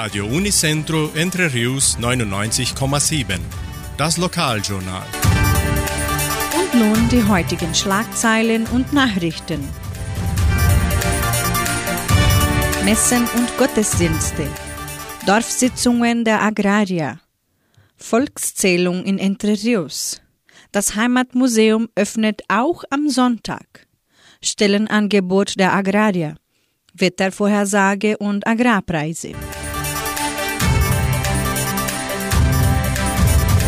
Radio Unicentro Entre Rius 99,7. Das Lokaljournal. Und nun die heutigen Schlagzeilen und Nachrichten. Messen und Gottesdienste. Dorfsitzungen der Agrarier. Volkszählung in Entre Rios. Das Heimatmuseum öffnet auch am Sonntag. Stellenangebot der Agrarier. Wettervorhersage und Agrarpreise.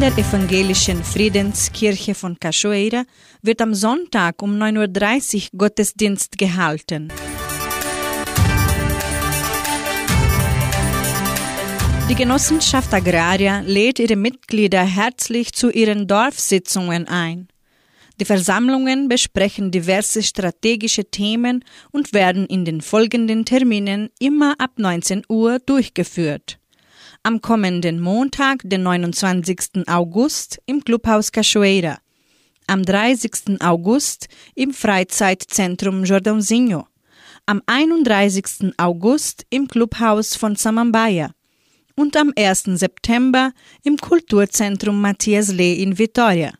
In der evangelischen Friedenskirche von Cachoeira wird am Sonntag um 9.30 Uhr Gottesdienst gehalten. Die Genossenschaft Agraria lädt ihre Mitglieder herzlich zu ihren Dorfsitzungen ein. Die Versammlungen besprechen diverse strategische Themen und werden in den folgenden Terminen immer ab 19 Uhr durchgeführt am kommenden Montag, den 29. August, im Clubhaus Cachoeira, am 30. August im Freizeitzentrum Jordãozinho, am 31. August im Clubhaus von Samambaia und am 1. September im Kulturzentrum Matthias Lee in Vitoria.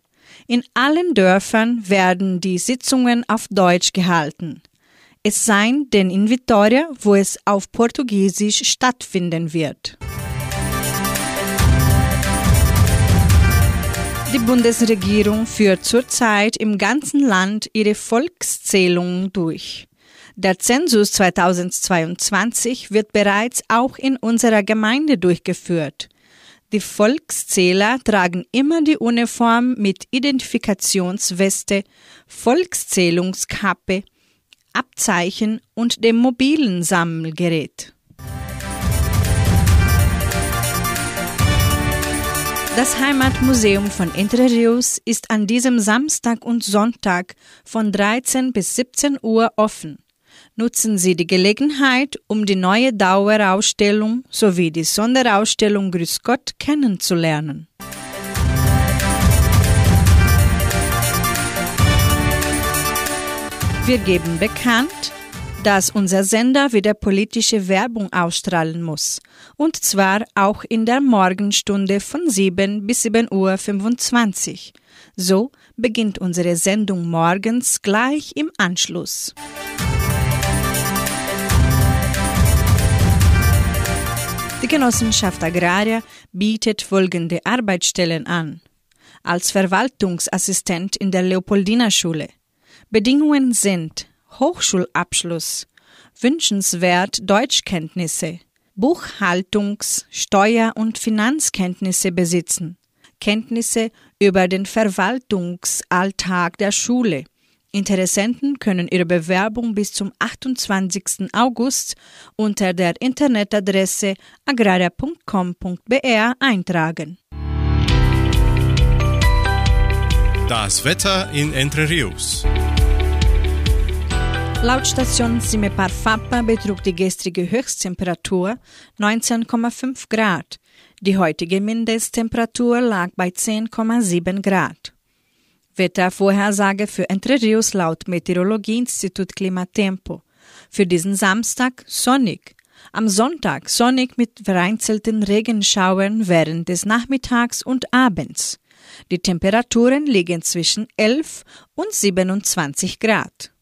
In allen Dörfern werden die Sitzungen auf Deutsch gehalten. Es sei denn in Vitoria, wo es auf Portugiesisch stattfinden wird. Die Bundesregierung führt zurzeit im ganzen Land ihre Volkszählung durch. Der Zensus 2022 wird bereits auch in unserer Gemeinde durchgeführt. Die Volkszähler tragen immer die Uniform mit Identifikationsweste, Volkszählungskappe, Abzeichen und dem mobilen Sammelgerät. Das Heimatmuseum von Entre Rios ist an diesem Samstag und Sonntag von 13 bis 17 Uhr offen. Nutzen Sie die Gelegenheit, um die neue Dauerausstellung sowie die Sonderausstellung Grüß Gott kennenzulernen. Wir geben bekannt, dass unser Sender wieder politische Werbung ausstrahlen muss. Und zwar auch in der Morgenstunde von 7 bis 7.25 Uhr. So beginnt unsere Sendung morgens gleich im Anschluss. Die Genossenschaft Agraria bietet folgende Arbeitsstellen an. Als Verwaltungsassistent in der Leopoldina Schule. Bedingungen sind Hochschulabschluss, wünschenswert Deutschkenntnisse, Buchhaltungs-, Steuer- und Finanzkenntnisse besitzen, Kenntnisse über den Verwaltungsalltag der Schule. Interessenten können ihre Bewerbung bis zum 28. August unter der Internetadresse agraria.com.br eintragen. Das Wetter in Entre Rios. Laut Station Simepar Fapa betrug die gestrige Höchsttemperatur 19,5 Grad. Die heutige Mindesttemperatur lag bei 10,7 Grad. Wettervorhersage für Entre Rios laut Meteorologieinstitut Klimatempo. Für diesen Samstag sonnig. Am Sonntag sonnig mit vereinzelten Regenschauern während des Nachmittags und Abends. Die Temperaturen liegen zwischen 11 und 27 Grad.